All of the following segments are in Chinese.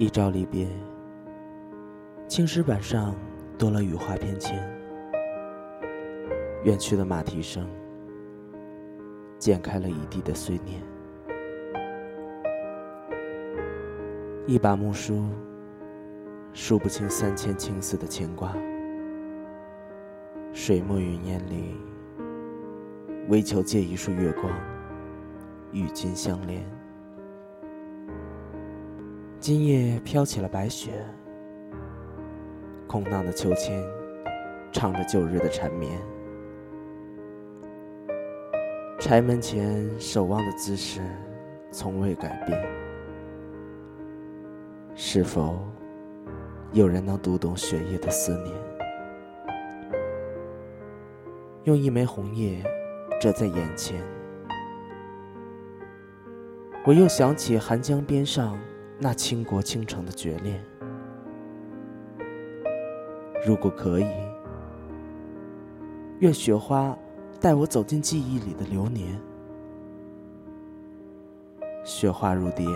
一朝离别，青石板上多了羽化翩跹。远去的马蹄声，剪开了一地的碎念。一把木梳，数不清三千青丝的牵挂。水墨云烟里，唯求借一束月光，与君相连。今夜飘起了白雪，空荡的秋千，唱着旧日的缠绵。柴门前守望的姿势，从未改变。是否有人能读懂雪夜的思念？用一枚红叶遮在眼前，我又想起寒江边上。那倾国倾城的绝恋，如果可以，愿雪花带我走进记忆里的流年。雪花如蝶，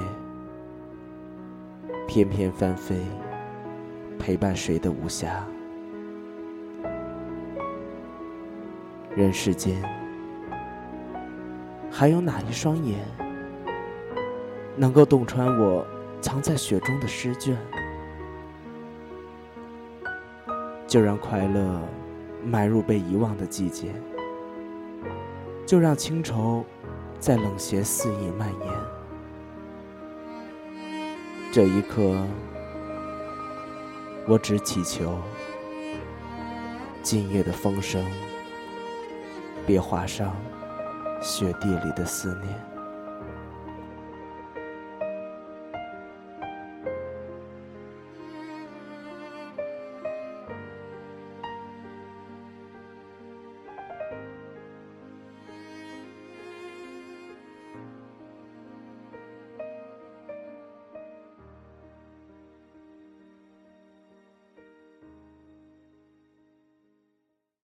翩翩翻飞，陪伴谁的无暇？人世间，还有哪一双眼，能够洞穿我？藏在雪中的诗卷，就让快乐埋入被遗忘的季节，就让清愁在冷斜肆意蔓延。这一刻，我只祈求今夜的风声别划伤雪地里的思念。